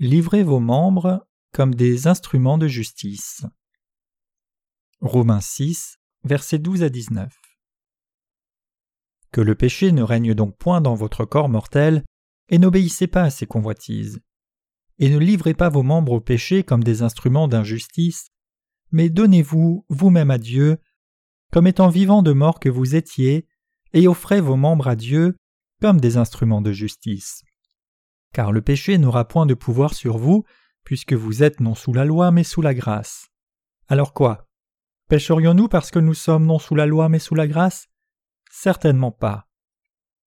Livrez vos membres comme des instruments de justice. Romains 6, versets 12 à 19. Que le péché ne règne donc point dans votre corps mortel, et n'obéissez pas à ses convoitises. Et ne livrez pas vos membres au péché comme des instruments d'injustice, mais donnez-vous vous-même à Dieu, comme étant vivants de mort que vous étiez, et offrez vos membres à Dieu comme des instruments de justice car le péché n'aura point de pouvoir sur vous, puisque vous êtes non sous la loi mais sous la grâce. Alors quoi? Pécherions-nous parce que nous sommes non sous la loi mais sous la grâce? Certainement pas.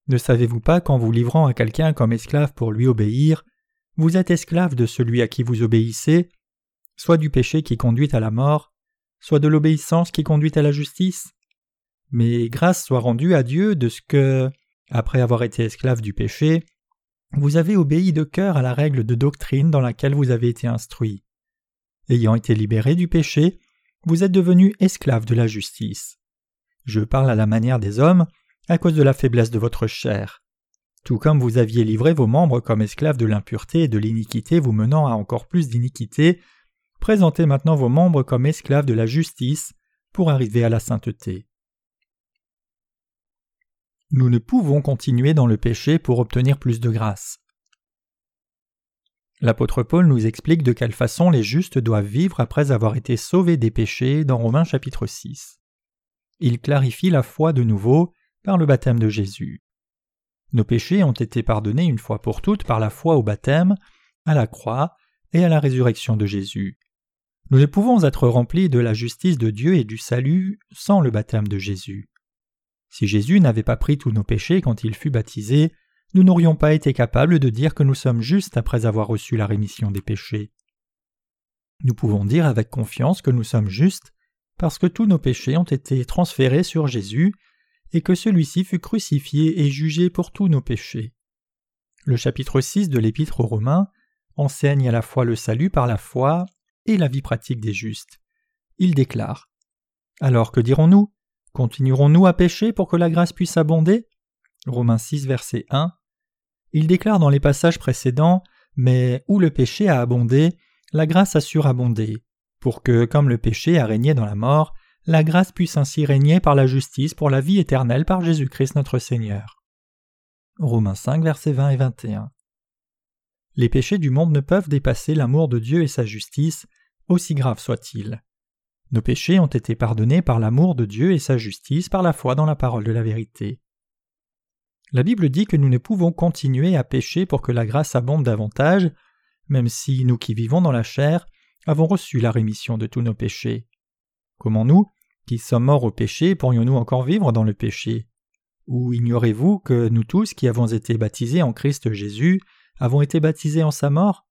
Ne savez-vous pas qu'en vous livrant à quelqu'un comme esclave pour lui obéir, vous êtes esclave de celui à qui vous obéissez, soit du péché qui conduit à la mort, soit de l'obéissance qui conduit à la justice? Mais grâce soit rendue à Dieu de ce que, après avoir été esclave du péché, vous avez obéi de cœur à la règle de doctrine dans laquelle vous avez été instruit. Ayant été libéré du péché, vous êtes devenu esclave de la justice. Je parle à la manière des hommes, à cause de la faiblesse de votre chair. Tout comme vous aviez livré vos membres comme esclaves de l'impureté et de l'iniquité vous menant à encore plus d'iniquité, présentez maintenant vos membres comme esclaves de la justice pour arriver à la sainteté. Nous ne pouvons continuer dans le péché pour obtenir plus de grâce. L'apôtre Paul nous explique de quelle façon les justes doivent vivre après avoir été sauvés des péchés dans Romains chapitre 6. Il clarifie la foi de nouveau par le baptême de Jésus. Nos péchés ont été pardonnés une fois pour toutes par la foi au baptême, à la croix et à la résurrection de Jésus. Nous ne pouvons être remplis de la justice de Dieu et du salut sans le baptême de Jésus. Si Jésus n'avait pas pris tous nos péchés quand il fut baptisé, nous n'aurions pas été capables de dire que nous sommes justes après avoir reçu la rémission des péchés. Nous pouvons dire avec confiance que nous sommes justes parce que tous nos péchés ont été transférés sur Jésus et que celui-ci fut crucifié et jugé pour tous nos péchés. Le chapitre 6 de l'Épître aux Romains enseigne à la fois le salut par la foi et la vie pratique des justes. Il déclare Alors que dirons-nous? Continuerons-nous à pécher pour que la grâce puisse abonder? Romains 6, verset 1. Il déclare dans les passages précédents Mais où le péché a abondé, la grâce a surabondé, pour que, comme le péché a régné dans la mort, la grâce puisse ainsi régner par la justice pour la vie éternelle par Jésus-Christ notre Seigneur. Romains 5, versets 20 et 21. Les péchés du monde ne peuvent dépasser l'amour de Dieu et sa justice, aussi grave soit-il. Nos péchés ont été pardonnés par l'amour de Dieu et sa justice par la foi dans la parole de la vérité. La Bible dit que nous ne pouvons continuer à pécher pour que la grâce abonde davantage, même si nous qui vivons dans la chair avons reçu la rémission de tous nos péchés. Comment nous, qui sommes morts au péché, pourrions-nous encore vivre dans le péché? Ou ignorez-vous que nous tous qui avons été baptisés en Christ Jésus avons été baptisés en sa mort?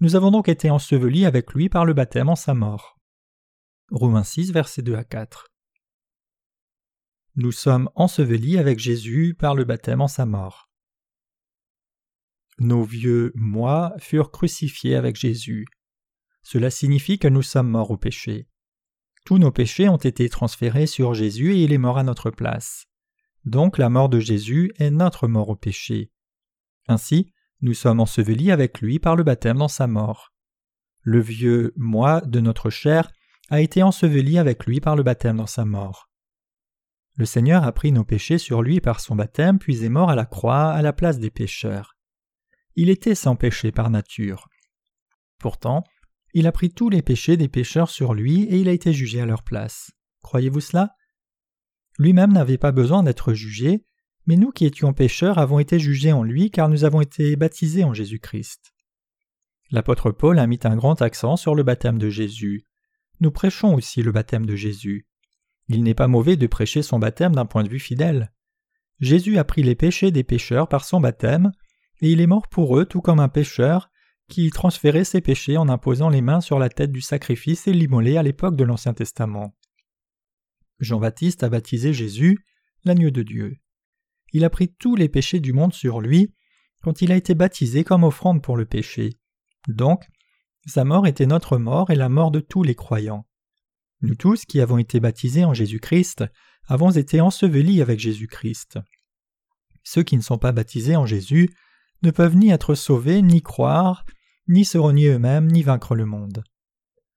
Nous avons donc été ensevelis avec lui par le baptême en sa mort. Romains 6, versets 2 à 4. Nous sommes ensevelis avec Jésus par le baptême en sa mort. Nos vieux moi furent crucifiés avec Jésus. Cela signifie que nous sommes morts au péché. Tous nos péchés ont été transférés sur Jésus et il est mort à notre place. Donc la mort de Jésus est notre mort au péché. Ainsi, nous sommes ensevelis avec lui par le baptême dans sa mort. Le vieux moi de notre chair a été enseveli avec lui par le baptême dans sa mort. Le Seigneur a pris nos péchés sur lui par son baptême, puis est mort à la croix à la place des pécheurs. Il était sans péché par nature. Pourtant, il a pris tous les péchés des pécheurs sur lui et il a été jugé à leur place. Croyez-vous cela? Lui-même n'avait pas besoin d'être jugé, mais nous qui étions pécheurs avons été jugés en lui car nous avons été baptisés en Jésus-Christ. L'apôtre Paul a mis un grand accent sur le baptême de Jésus nous prêchons aussi le baptême de Jésus. Il n'est pas mauvais de prêcher son baptême d'un point de vue fidèle. Jésus a pris les péchés des pécheurs par son baptême, et il est mort pour eux tout comme un pécheur qui transférait ses péchés en imposant les mains sur la tête du sacrifice et l'immolait à l'époque de l'Ancien Testament. Jean-Baptiste a baptisé Jésus, l'agneau de Dieu. Il a pris tous les péchés du monde sur lui quand il a été baptisé comme offrande pour le péché. Donc, sa mort était notre mort et la mort de tous les croyants. Nous tous qui avons été baptisés en Jésus-Christ avons été ensevelis avec Jésus-Christ. Ceux qui ne sont pas baptisés en Jésus ne peuvent ni être sauvés ni croire, ni se renier eux-mêmes, ni vaincre le monde.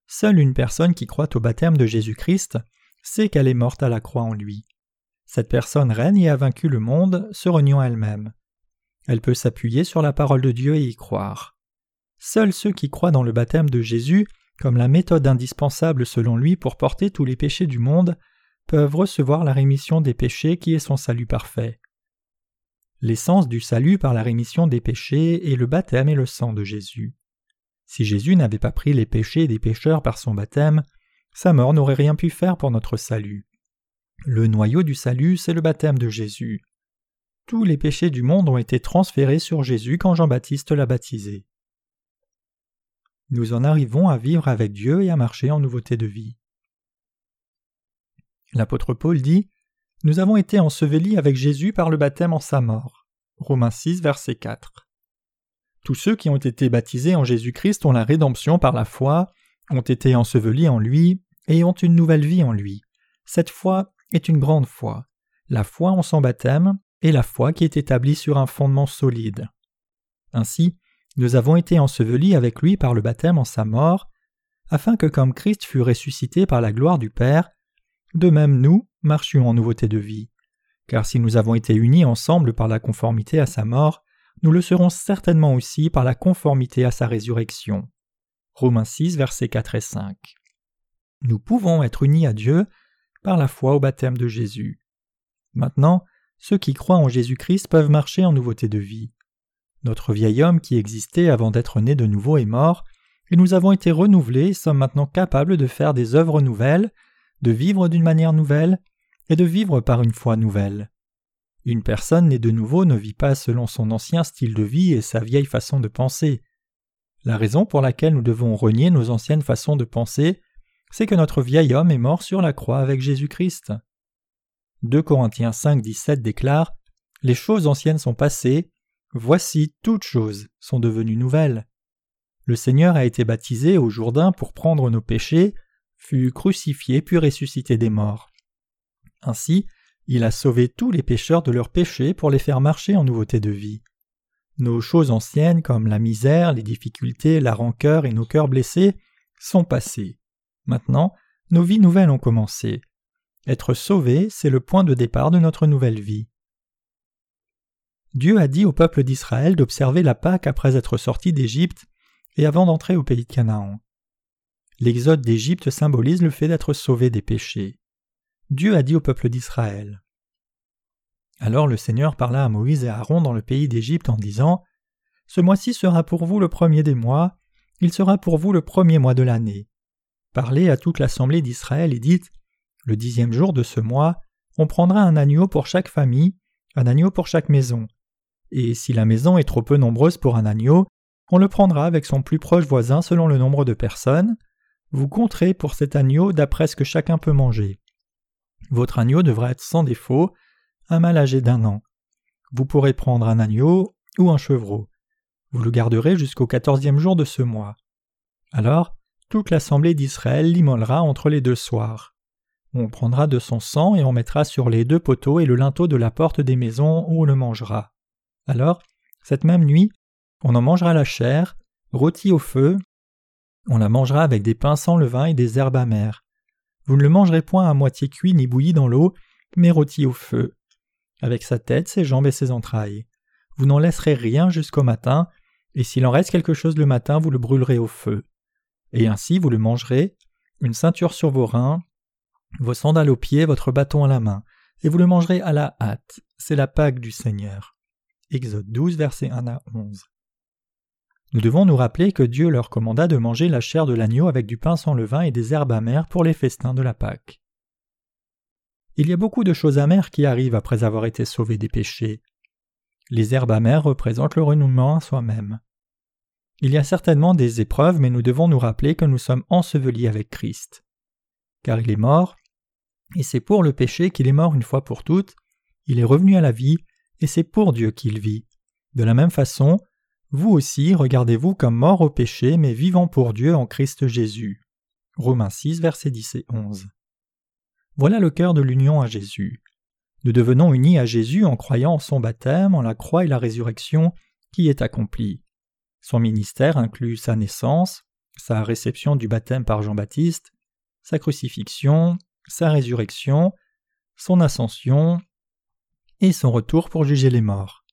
Seule une personne qui croit au baptême de Jésus-Christ sait qu'elle est morte à la croix en lui. Cette personne règne et a vaincu le monde, se reniant elle-même. Elle peut s'appuyer sur la parole de Dieu et y croire. Seuls ceux qui croient dans le baptême de Jésus comme la méthode indispensable selon lui pour porter tous les péchés du monde, peuvent recevoir la rémission des péchés qui est son salut parfait. L'essence du salut par la rémission des péchés est le baptême et le sang de Jésus. Si Jésus n'avait pas pris les péchés des pécheurs par son baptême, sa mort n'aurait rien pu faire pour notre salut. Le noyau du salut, c'est le baptême de Jésus. Tous les péchés du monde ont été transférés sur Jésus quand Jean-Baptiste l'a baptisé. Nous en arrivons à vivre avec Dieu et à marcher en nouveauté de vie. L'apôtre Paul dit Nous avons été ensevelis avec Jésus par le baptême en sa mort. Romains 6, verset 4. Tous ceux qui ont été baptisés en Jésus-Christ ont la rédemption par la foi, ont été ensevelis en lui et ont une nouvelle vie en lui. Cette foi est une grande foi. La foi en son baptême est la foi qui est établie sur un fondement solide. Ainsi, nous avons été ensevelis avec lui par le baptême en sa mort, afin que comme Christ fut ressuscité par la gloire du Père, de même nous marchions en nouveauté de vie. Car si nous avons été unis ensemble par la conformité à sa mort, nous le serons certainement aussi par la conformité à sa résurrection. Romains 6, versets 4 et 5. Nous pouvons être unis à Dieu par la foi au baptême de Jésus. Maintenant, ceux qui croient en Jésus-Christ peuvent marcher en nouveauté de vie. Notre vieil homme qui existait avant d'être né de nouveau est mort, et nous avons été renouvelés et sommes maintenant capables de faire des œuvres nouvelles, de vivre d'une manière nouvelle, et de vivre par une foi nouvelle. Une personne née de nouveau ne vit pas selon son ancien style de vie et sa vieille façon de penser. La raison pour laquelle nous devons renier nos anciennes façons de penser, c'est que notre vieil homme est mort sur la croix avec Jésus-Christ. 2 Corinthiens 5, 17 déclare Les choses anciennes sont passées, Voici toutes choses sont devenues nouvelles. Le Seigneur a été baptisé au Jourdain pour prendre nos péchés, fut crucifié puis ressuscité des morts. Ainsi, il a sauvé tous les pécheurs de leurs péchés pour les faire marcher en nouveauté de vie. Nos choses anciennes comme la misère, les difficultés, la rancœur et nos cœurs blessés sont passées. Maintenant, nos vies nouvelles ont commencé. Être sauvé, c'est le point de départ de notre nouvelle vie. Dieu a dit au peuple d'Israël d'observer la Pâque après être sorti d'Égypte et avant d'entrer au pays de Canaan. L'exode d'Égypte symbolise le fait d'être sauvé des péchés. Dieu a dit au peuple d'Israël. Alors le Seigneur parla à Moïse et à Aaron dans le pays d'Égypte en disant Ce mois-ci sera pour vous le premier des mois, il sera pour vous le premier mois de l'année. Parlez à toute l'assemblée d'Israël et dites Le dixième jour de ce mois, on prendra un agneau pour chaque famille, un agneau pour chaque maison et si la maison est trop peu nombreuse pour un agneau, on le prendra avec son plus proche voisin selon le nombre de personnes. Vous compterez pour cet agneau d'après ce que chacun peut manger. Votre agneau devra être sans défaut, un mâle âgé d'un an. Vous pourrez prendre un agneau ou un chevreau. Vous le garderez jusqu'au quatorzième jour de ce mois. Alors, toute l'assemblée d'Israël l'immolera entre les deux soirs. On prendra de son sang et on mettra sur les deux poteaux et le linteau de la porte des maisons où on le mangera. Alors, cette même nuit, on en mangera la chair, rôtie au feu, on la mangera avec des pains sans levain et des herbes amères. Vous ne le mangerez point à moitié cuit ni bouilli dans l'eau, mais rôti au feu, avec sa tête, ses jambes et ses entrailles. Vous n'en laisserez rien jusqu'au matin, et s'il en reste quelque chose le matin, vous le brûlerez au feu. Et ainsi vous le mangerez, une ceinture sur vos reins, vos sandales aux pieds, votre bâton à la main, et vous le mangerez à la hâte. C'est la Pâque du Seigneur. Exode 12, versets 1 à 11. Nous devons nous rappeler que Dieu leur commanda de manger la chair de l'agneau avec du pain sans levain et des herbes amères pour les festins de la Pâque. Il y a beaucoup de choses amères qui arrivent après avoir été sauvés des péchés. Les herbes amères représentent le renouement à soi-même. Il y a certainement des épreuves, mais nous devons nous rappeler que nous sommes ensevelis avec Christ. Car il est mort, et c'est pour le péché qu'il est mort une fois pour toutes, il est revenu à la vie, et c'est pour Dieu qu'il vit. De la même façon, vous aussi regardez-vous comme morts au péché, mais vivant pour Dieu en Christ Jésus. Romains 6, versets 10 et 11. Voilà le cœur de l'union à Jésus. Nous devenons unis à Jésus en croyant en son baptême, en la croix et la résurrection qui est accomplie. Son ministère inclut sa naissance, sa réception du baptême par Jean-Baptiste, sa crucifixion, sa résurrection, son ascension et son retour pour juger les morts.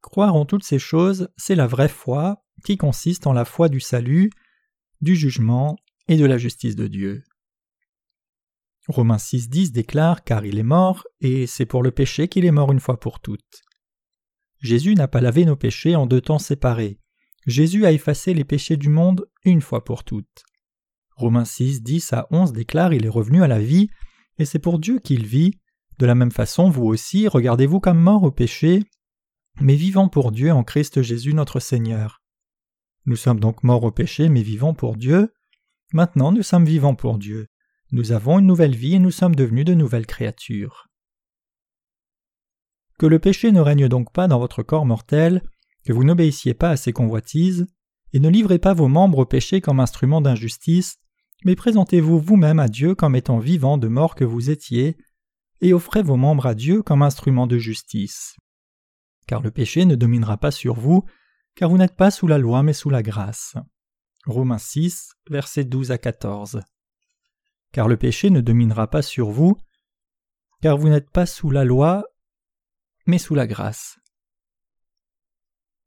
Croire en toutes ces choses, c'est la vraie foi qui consiste en la foi du salut, du jugement et de la justice de Dieu. Romains 6.10 déclare Car il est mort, et c'est pour le péché qu'il est mort une fois pour toutes. Jésus n'a pas lavé nos péchés en deux temps séparés. Jésus a effacé les péchés du monde une fois pour toutes. Romains 6, 10 à 11 déclare Il est revenu à la vie, et c'est pour Dieu qu'il vit. De la même façon, vous aussi, regardez-vous comme mort au péché, mais vivant pour Dieu en Christ Jésus notre Seigneur. Nous sommes donc morts au péché, mais vivants pour Dieu. Maintenant, nous sommes vivants pour Dieu. Nous avons une nouvelle vie et nous sommes devenus de nouvelles créatures. Que le péché ne règne donc pas dans votre corps mortel, que vous n'obéissiez pas à ses convoitises, et ne livrez pas vos membres au péché comme instrument d'injustice, mais présentez-vous vous-même à Dieu comme étant vivant de mort que vous étiez, et offrez vos membres à Dieu comme instrument de justice. Car le péché ne dominera pas sur vous, car vous n'êtes pas sous la loi mais sous la grâce. Romains 6, versets 12 à 14. Car le péché ne dominera pas sur vous, car vous n'êtes pas sous la loi mais sous la grâce.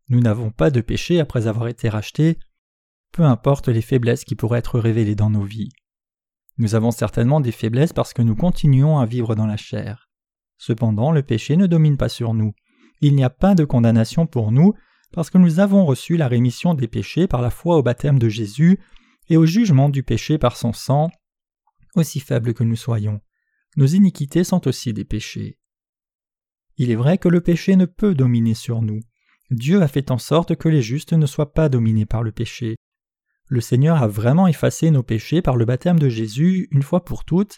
Nous n'avons pas de péché après avoir été rachetés, peu importe les faiblesses qui pourraient être révélées dans nos vies. Nous avons certainement des faiblesses parce que nous continuons à vivre dans la chair. Cependant, le péché ne domine pas sur nous. Il n'y a pas de condamnation pour nous parce que nous avons reçu la rémission des péchés par la foi au baptême de Jésus et au jugement du péché par son sang, aussi faible que nous soyons. Nos iniquités sont aussi des péchés. Il est vrai que le péché ne peut dominer sur nous. Dieu a fait en sorte que les justes ne soient pas dominés par le péché. Le Seigneur a vraiment effacé nos péchés par le baptême de Jésus une fois pour toutes,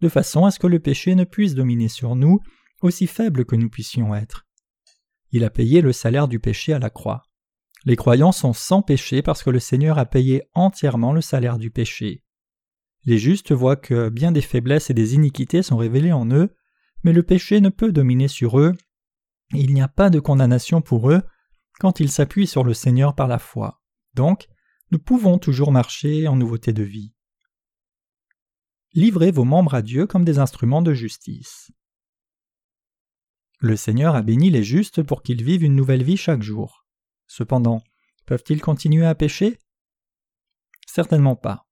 de façon à ce que le péché ne puisse dominer sur nous, aussi faible que nous puissions être. Il a payé le salaire du péché à la croix. Les croyants sont sans péché parce que le Seigneur a payé entièrement le salaire du péché. Les justes voient que bien des faiblesses et des iniquités sont révélées en eux, mais le péché ne peut dominer sur eux, et il n'y a pas de condamnation pour eux quand ils s'appuient sur le Seigneur par la foi. Donc, nous pouvons toujours marcher en nouveauté de vie. Livrez vos membres à Dieu comme des instruments de justice. Le Seigneur a béni les justes pour qu'ils vivent une nouvelle vie chaque jour. Cependant, peuvent-ils continuer à pécher? Certainement pas.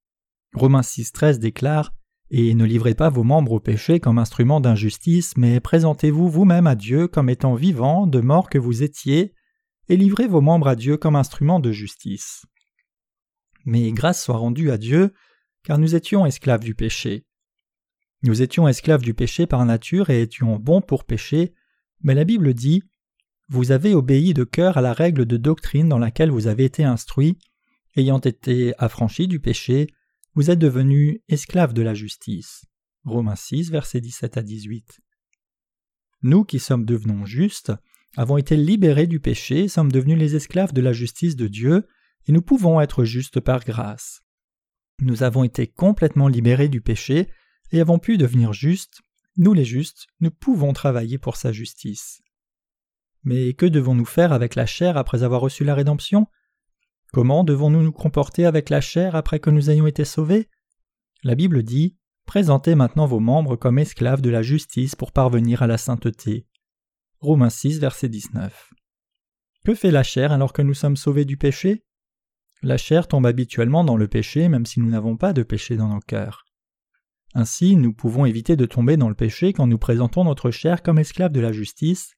Romains 6.13 déclare Et ne livrez pas vos membres au péché comme instruments d'injustice, mais présentez-vous vous-même à Dieu comme étant vivants, de mort que vous étiez, et livrez vos membres à Dieu comme instruments de justice. Mais grâce soit rendue à Dieu, car nous étions esclaves du péché. Nous étions esclaves du péché par nature et étions bons pour pécher, mais la Bible dit Vous avez obéi de cœur à la règle de doctrine dans laquelle vous avez été instruits, ayant été affranchis du péché, vous êtes devenus esclaves de la justice. Romains 6, versets 17 à 18. Nous qui sommes devenus justes, avons été libérés du péché, sommes devenus les esclaves de la justice de Dieu, et nous pouvons être justes par grâce. Nous avons été complètement libérés du péché et avons pu devenir justes nous les justes, nous pouvons travailler pour sa justice. Mais que devons-nous faire avec la chair après avoir reçu la rédemption? Comment devons-nous nous comporter avec la chair après que nous ayons été sauvés? La Bible dit Présentez maintenant vos membres comme esclaves de la justice pour parvenir à la sainteté. Romains 6, verset 19. Que fait la chair alors que nous sommes sauvés du péché? La chair tombe habituellement dans le péché même si nous n'avons pas de péché dans nos cœurs. Ainsi, nous pouvons éviter de tomber dans le péché quand nous présentons notre chair comme esclave de la justice.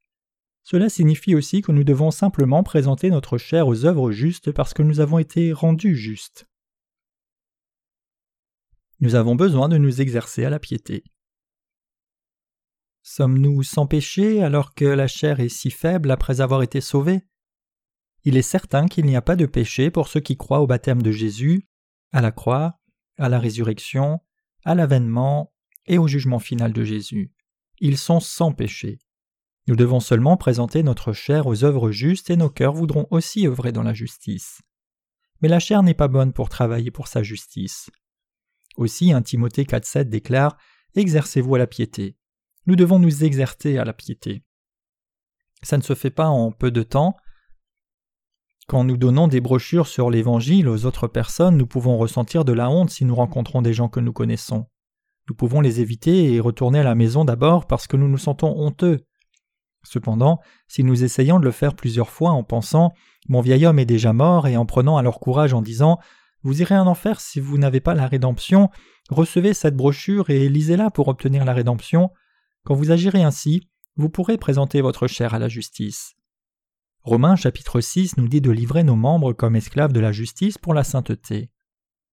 Cela signifie aussi que nous devons simplement présenter notre chair aux œuvres justes parce que nous avons été rendus justes. Nous avons besoin de nous exercer à la piété. Sommes-nous sans péché alors que la chair est si faible après avoir été sauvée Il est certain qu'il n'y a pas de péché pour ceux qui croient au baptême de Jésus, à la croix, à la résurrection, à l'avènement et au jugement final de Jésus. Ils sont sans péché. Nous devons seulement présenter notre chair aux œuvres justes et nos cœurs voudront aussi œuvrer dans la justice. Mais la chair n'est pas bonne pour travailler pour sa justice. Aussi, 1 Timothée 4.7 déclare Exercez-vous à la piété. Nous devons nous exercer à la piété. Ça ne se fait pas en peu de temps. Quand nous donnons des brochures sur l'Évangile aux autres personnes, nous pouvons ressentir de la honte si nous rencontrons des gens que nous connaissons. Nous pouvons les éviter et retourner à la maison d'abord parce que nous nous sentons honteux. Cependant, si nous essayons de le faire plusieurs fois en pensant Mon vieil homme est déjà mort et en prenant alors courage en disant Vous irez en enfer si vous n'avez pas la rédemption, recevez cette brochure et lisez-la pour obtenir la rédemption, quand vous agirez ainsi, vous pourrez présenter votre chair à la justice. Romains chapitre 6 nous dit de livrer nos membres comme esclaves de la justice pour la sainteté.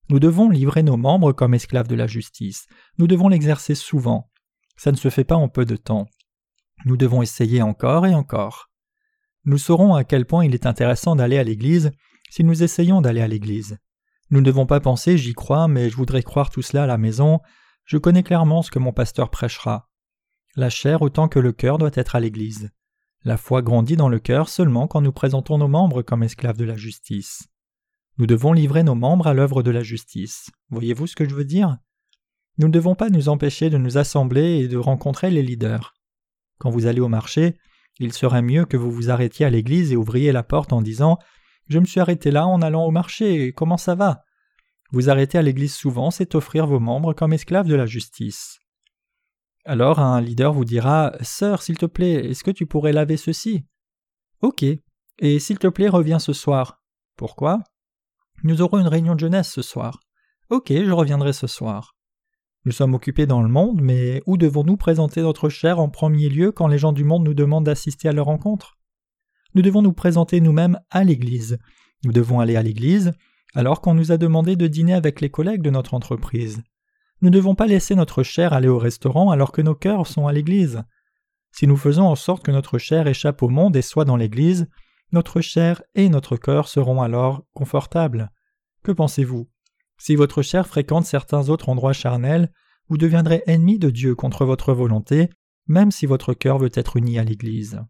Nous devons livrer nos membres comme esclaves de la justice. Nous devons l'exercer souvent. Ça ne se fait pas en peu de temps. Nous devons essayer encore et encore. Nous saurons à quel point il est intéressant d'aller à l'Église si nous essayons d'aller à l'Église. Nous ne devons pas penser j'y crois, mais je voudrais croire tout cela à la maison. Je connais clairement ce que mon pasteur prêchera. La chair autant que le cœur doit être à l'Église. La foi grandit dans le cœur seulement quand nous présentons nos membres comme esclaves de la justice. Nous devons livrer nos membres à l'œuvre de la justice. Voyez-vous ce que je veux dire? Nous ne devons pas nous empêcher de nous assembler et de rencontrer les leaders. Quand vous allez au marché, il serait mieux que vous vous arrêtiez à l'église et ouvriez la porte en disant Je me suis arrêté là en allant au marché, comment ça va? Vous arrêter à l'église souvent, c'est offrir vos membres comme esclaves de la justice. Alors un leader vous dira Sœur, s'il te plaît, est-ce que tu pourrais laver ceci? Ok. Et s'il te plaît, reviens ce soir. Pourquoi? Nous aurons une réunion de jeunesse ce soir. Ok, je reviendrai ce soir. Nous sommes occupés dans le monde, mais où devons-nous présenter notre chair en premier lieu quand les gens du monde nous demandent d'assister à leur rencontre? Nous devons nous présenter nous-mêmes à l'Église. Nous devons aller à l'Église alors qu'on nous a demandé de dîner avec les collègues de notre entreprise. Nous ne devons pas laisser notre chair aller au restaurant alors que nos cœurs sont à l'Église. Si nous faisons en sorte que notre chair échappe au monde et soit dans l'Église, notre chair et notre cœur seront alors confortables. Que pensez-vous? Si votre chair fréquente certains autres endroits charnels, vous deviendrez ennemi de Dieu contre votre volonté, même si votre cœur veut être uni à l'Église.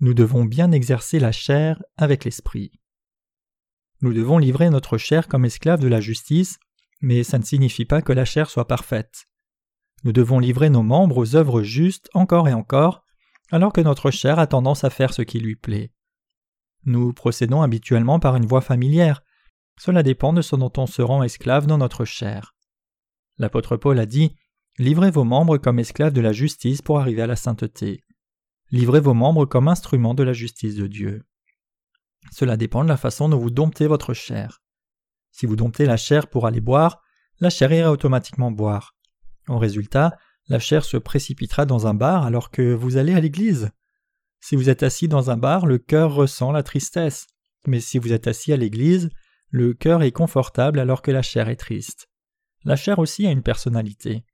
Nous devons bien exercer la chair avec l'esprit. Nous devons livrer notre chair comme esclave de la justice mais ça ne signifie pas que la chair soit parfaite. Nous devons livrer nos membres aux œuvres justes encore et encore, alors que notre chair a tendance à faire ce qui lui plaît. Nous procédons habituellement par une voie familière. Cela dépend de ce dont on se rend esclave dans notre chair. L'apôtre Paul a dit Livrez vos membres comme esclaves de la justice pour arriver à la sainteté. Livrez vos membres comme instruments de la justice de Dieu. Cela dépend de la façon dont vous domptez votre chair. Si vous domptez la chair pour aller boire, la chair ira automatiquement boire. En résultat, la chair se précipitera dans un bar alors que vous allez à l'église. Si vous êtes assis dans un bar, le cœur ressent la tristesse. Mais si vous êtes assis à l'église, le cœur est confortable alors que la chair est triste. La chair aussi a une personnalité.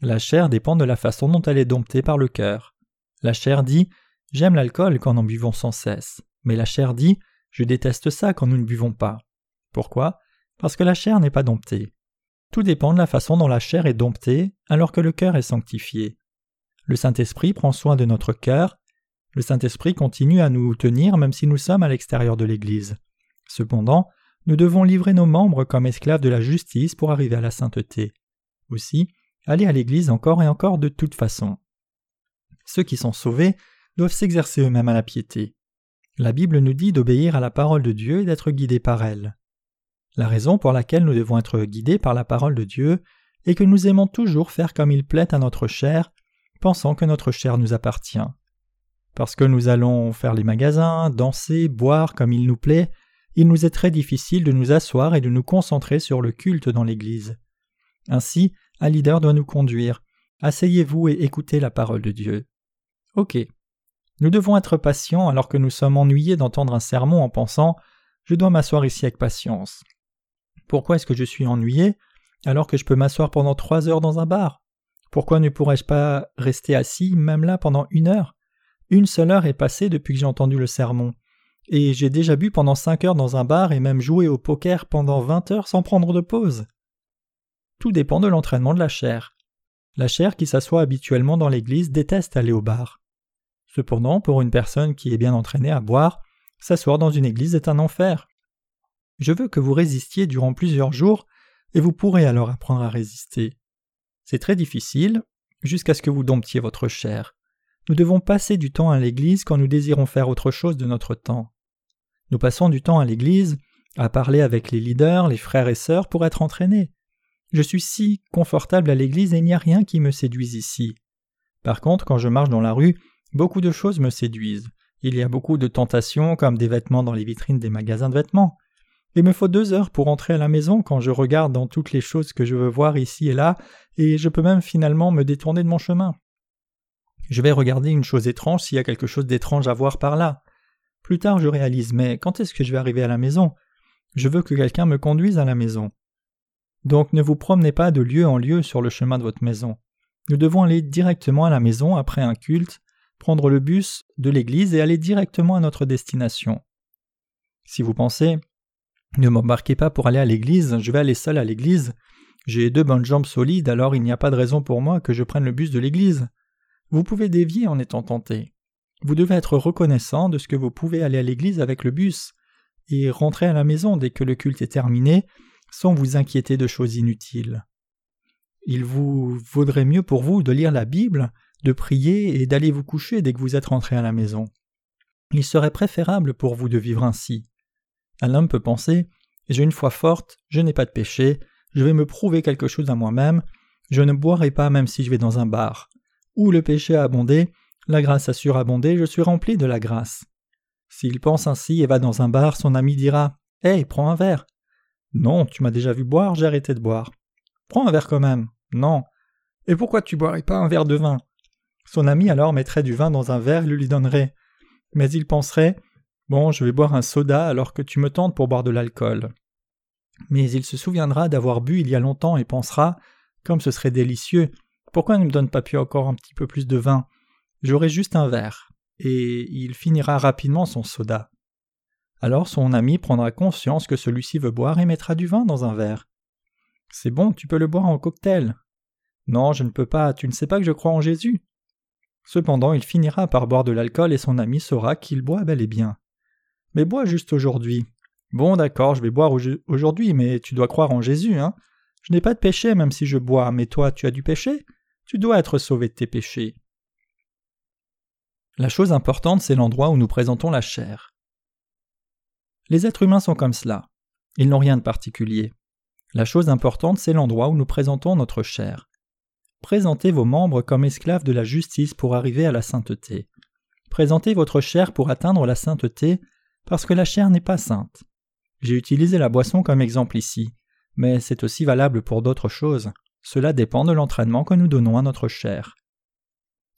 La chair dépend de la façon dont elle est domptée par le cœur. La chair dit J'aime l'alcool quand nous buvons sans cesse. Mais la chair dit Je déteste ça quand nous ne buvons pas. Pourquoi? Parce que la chair n'est pas domptée. Tout dépend de la façon dont la chair est domptée alors que le cœur est sanctifié. Le Saint-Esprit prend soin de notre cœur, le Saint-Esprit continue à nous tenir même si nous sommes à l'extérieur de l'Église. Cependant, nous devons livrer nos membres comme esclaves de la justice pour arriver à la sainteté. Aussi, aller à l'Église encore et encore de toute façon. Ceux qui sont sauvés doivent s'exercer eux-mêmes à la piété. La Bible nous dit d'obéir à la parole de Dieu et d'être guidés par elle. La raison pour laquelle nous devons être guidés par la parole de Dieu est que nous aimons toujours faire comme il plaît à notre chair, pensant que notre chair nous appartient. Parce que nous allons faire les magasins, danser, boire comme il nous plaît, il nous est très difficile de nous asseoir et de nous concentrer sur le culte dans l'Église. Ainsi, un leader doit nous conduire. Asseyez-vous et écoutez la parole de Dieu. Ok. Nous devons être patients alors que nous sommes ennuyés d'entendre un sermon en pensant Je dois m'asseoir ici avec patience. Pourquoi est-ce que je suis ennuyé alors que je peux m'asseoir pendant trois heures dans un bar? Pourquoi ne pourrais-je pas rester assis même là pendant une heure? Une seule heure est passée depuis que j'ai entendu le sermon. Et j'ai déjà bu pendant cinq heures dans un bar et même joué au poker pendant vingt heures sans prendre de pause. Tout dépend de l'entraînement de la chair. La chair qui s'assoit habituellement dans l'église déteste aller au bar. Cependant, pour une personne qui est bien entraînée à boire, s'asseoir dans une église est un enfer. Je veux que vous résistiez durant plusieurs jours, et vous pourrez alors apprendre à résister. C'est très difficile, jusqu'à ce que vous domptiez votre chair. Nous devons passer du temps à l'Église quand nous désirons faire autre chose de notre temps. Nous passons du temps à l'église, à parler avec les leaders, les frères et sœurs pour être entraînés. Je suis si confortable à l'église et il n'y a rien qui me séduise ici. Par contre, quand je marche dans la rue, beaucoup de choses me séduisent. Il y a beaucoup de tentations, comme des vêtements dans les vitrines des magasins de vêtements. Il me faut deux heures pour entrer à la maison quand je regarde dans toutes les choses que je veux voir ici et là, et je peux même finalement me détourner de mon chemin. Je vais regarder une chose étrange s'il y a quelque chose d'étrange à voir par là. Plus tard je réalise mais quand est-ce que je vais arriver à la maison? Je veux que quelqu'un me conduise à la maison. Donc ne vous promenez pas de lieu en lieu sur le chemin de votre maison. Nous devons aller directement à la maison après un culte, prendre le bus de l'église et aller directement à notre destination. Si vous pensez ne m'embarquez pas pour aller à l'église, je vais aller seul à l'église, j'ai deux bonnes jambes solides, alors il n'y a pas de raison pour moi que je prenne le bus de l'église. Vous pouvez dévier en étant tenté. Vous devez être reconnaissant de ce que vous pouvez aller à l'église avec le bus et rentrer à la maison dès que le culte est terminé sans vous inquiéter de choses inutiles. Il vous vaudrait mieux pour vous de lire la Bible, de prier et d'aller vous coucher dès que vous êtes rentré à la maison. Il serait préférable pour vous de vivre ainsi. Un homme peut penser J'ai une foi forte, je n'ai pas de péché, je vais me prouver quelque chose à moi-même, je ne boirai pas même si je vais dans un bar. Où le péché a abondé, la grâce a surabondé, je suis rempli de la grâce. S'il pense ainsi et va dans un bar, son ami dira Hey, prends un verre. Non, tu m'as déjà vu boire, j'ai arrêté de boire. Prends un verre quand même. Non. Et pourquoi tu boirais pas un verre de vin? Son ami alors mettrait du vin dans un verre et le lui donnerait. Mais il penserait Bon, je vais boire un soda alors que tu me tentes pour boire de l'alcool. Mais il se souviendra d'avoir bu il y a longtemps et pensera Comme ce serait délicieux, pourquoi ne me donne pas plus encore un petit peu plus de vin? J'aurai juste un verre. Et il finira rapidement son soda. Alors son ami prendra conscience que celui-ci veut boire et mettra du vin dans un verre. C'est bon, tu peux le boire en cocktail. Non, je ne peux pas, tu ne sais pas que je crois en Jésus. Cependant, il finira par boire de l'alcool et son ami saura qu'il boit bel et bien. Mais bois juste aujourd'hui. Bon, d'accord, je vais boire aujourd'hui, mais tu dois croire en Jésus, hein. Je n'ai pas de péché même si je bois, mais toi, tu as du péché? Tu dois être sauvé de tes péchés. La chose importante, c'est l'endroit où nous présentons la chair. Les êtres humains sont comme cela. Ils n'ont rien de particulier. La chose importante, c'est l'endroit où nous présentons notre chair. Présentez vos membres comme esclaves de la justice pour arriver à la sainteté. Présentez votre chair pour atteindre la sainteté, parce que la chair n'est pas sainte. J'ai utilisé la boisson comme exemple ici, mais c'est aussi valable pour d'autres choses. Cela dépend de l'entraînement que nous donnons à notre chair.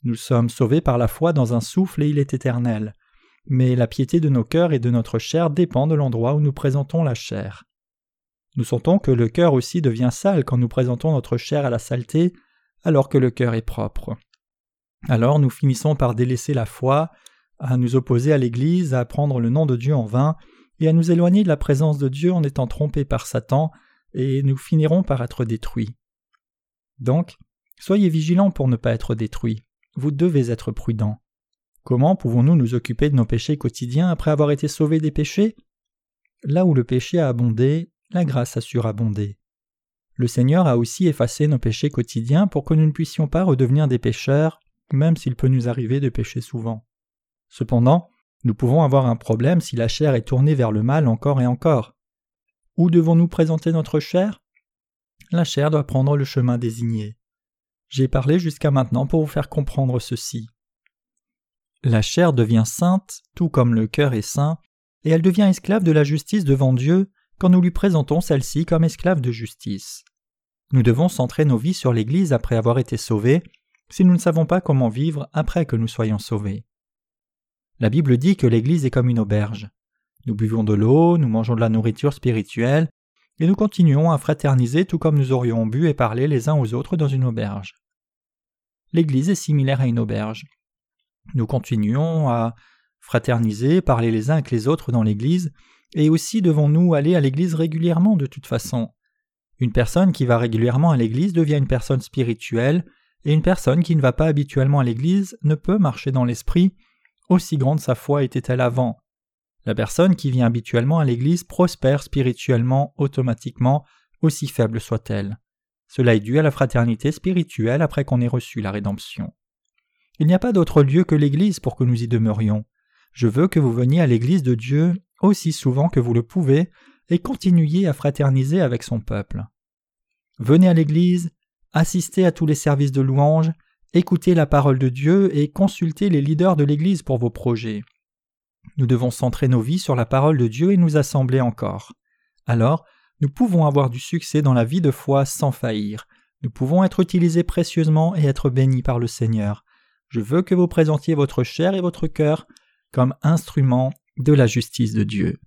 Nous sommes sauvés par la foi dans un souffle et il est éternel. Mais la piété de nos cœurs et de notre chair dépend de l'endroit où nous présentons la chair. Nous sentons que le cœur aussi devient sale quand nous présentons notre chair à la saleté, alors que le cœur est propre. Alors nous finissons par délaisser la foi, à nous opposer à l'Église, à prendre le nom de Dieu en vain, et à nous éloigner de la présence de Dieu en étant trompés par Satan, et nous finirons par être détruits. Donc, soyez vigilants pour ne pas être détruits. Vous devez être prudents. Comment pouvons-nous nous occuper de nos péchés quotidiens après avoir été sauvés des péchés? Là où le péché a abondé, la grâce a surabondé. Le Seigneur a aussi effacé nos péchés quotidiens pour que nous ne puissions pas redevenir des pécheurs, même s'il peut nous arriver de pécher souvent. Cependant, nous pouvons avoir un problème si la chair est tournée vers le mal encore et encore. Où devons-nous présenter notre chair? La chair doit prendre le chemin désigné. J'ai parlé jusqu'à maintenant pour vous faire comprendre ceci. La chair devient sainte, tout comme le cœur est saint, et elle devient esclave de la justice devant Dieu quand nous lui présentons celle-ci comme esclave de justice. Nous devons centrer nos vies sur l'Église après avoir été sauvés, si nous ne savons pas comment vivre après que nous soyons sauvés. La Bible dit que l'Église est comme une auberge. Nous buvons de l'eau, nous mangeons de la nourriture spirituelle, et nous continuons à fraterniser tout comme nous aurions bu et parlé les uns aux autres dans une auberge. L'Église est similaire à une auberge. Nous continuons à fraterniser, parler les uns avec les autres dans l'Église, et aussi devons-nous aller à l'Église régulièrement de toute façon. Une personne qui va régulièrement à l'Église devient une personne spirituelle, et une personne qui ne va pas habituellement à l'Église ne peut marcher dans l'Esprit aussi grande sa foi était-elle avant. La personne qui vient habituellement à l'Église prospère spirituellement automatiquement, aussi faible soit-elle. Cela est dû à la fraternité spirituelle après qu'on ait reçu la rédemption. Il n'y a pas d'autre lieu que l'Église pour que nous y demeurions. Je veux que vous veniez à l'Église de Dieu aussi souvent que vous le pouvez et continuez à fraterniser avec son peuple. Venez à l'Église, assistez à tous les services de louange, écoutez la parole de Dieu et consultez les leaders de l'Église pour vos projets. Nous devons centrer nos vies sur la parole de Dieu et nous assembler encore. Alors, nous pouvons avoir du succès dans la vie de foi sans faillir. Nous pouvons être utilisés précieusement et être bénis par le Seigneur. Je veux que vous présentiez votre chair et votre cœur comme instruments de la justice de Dieu.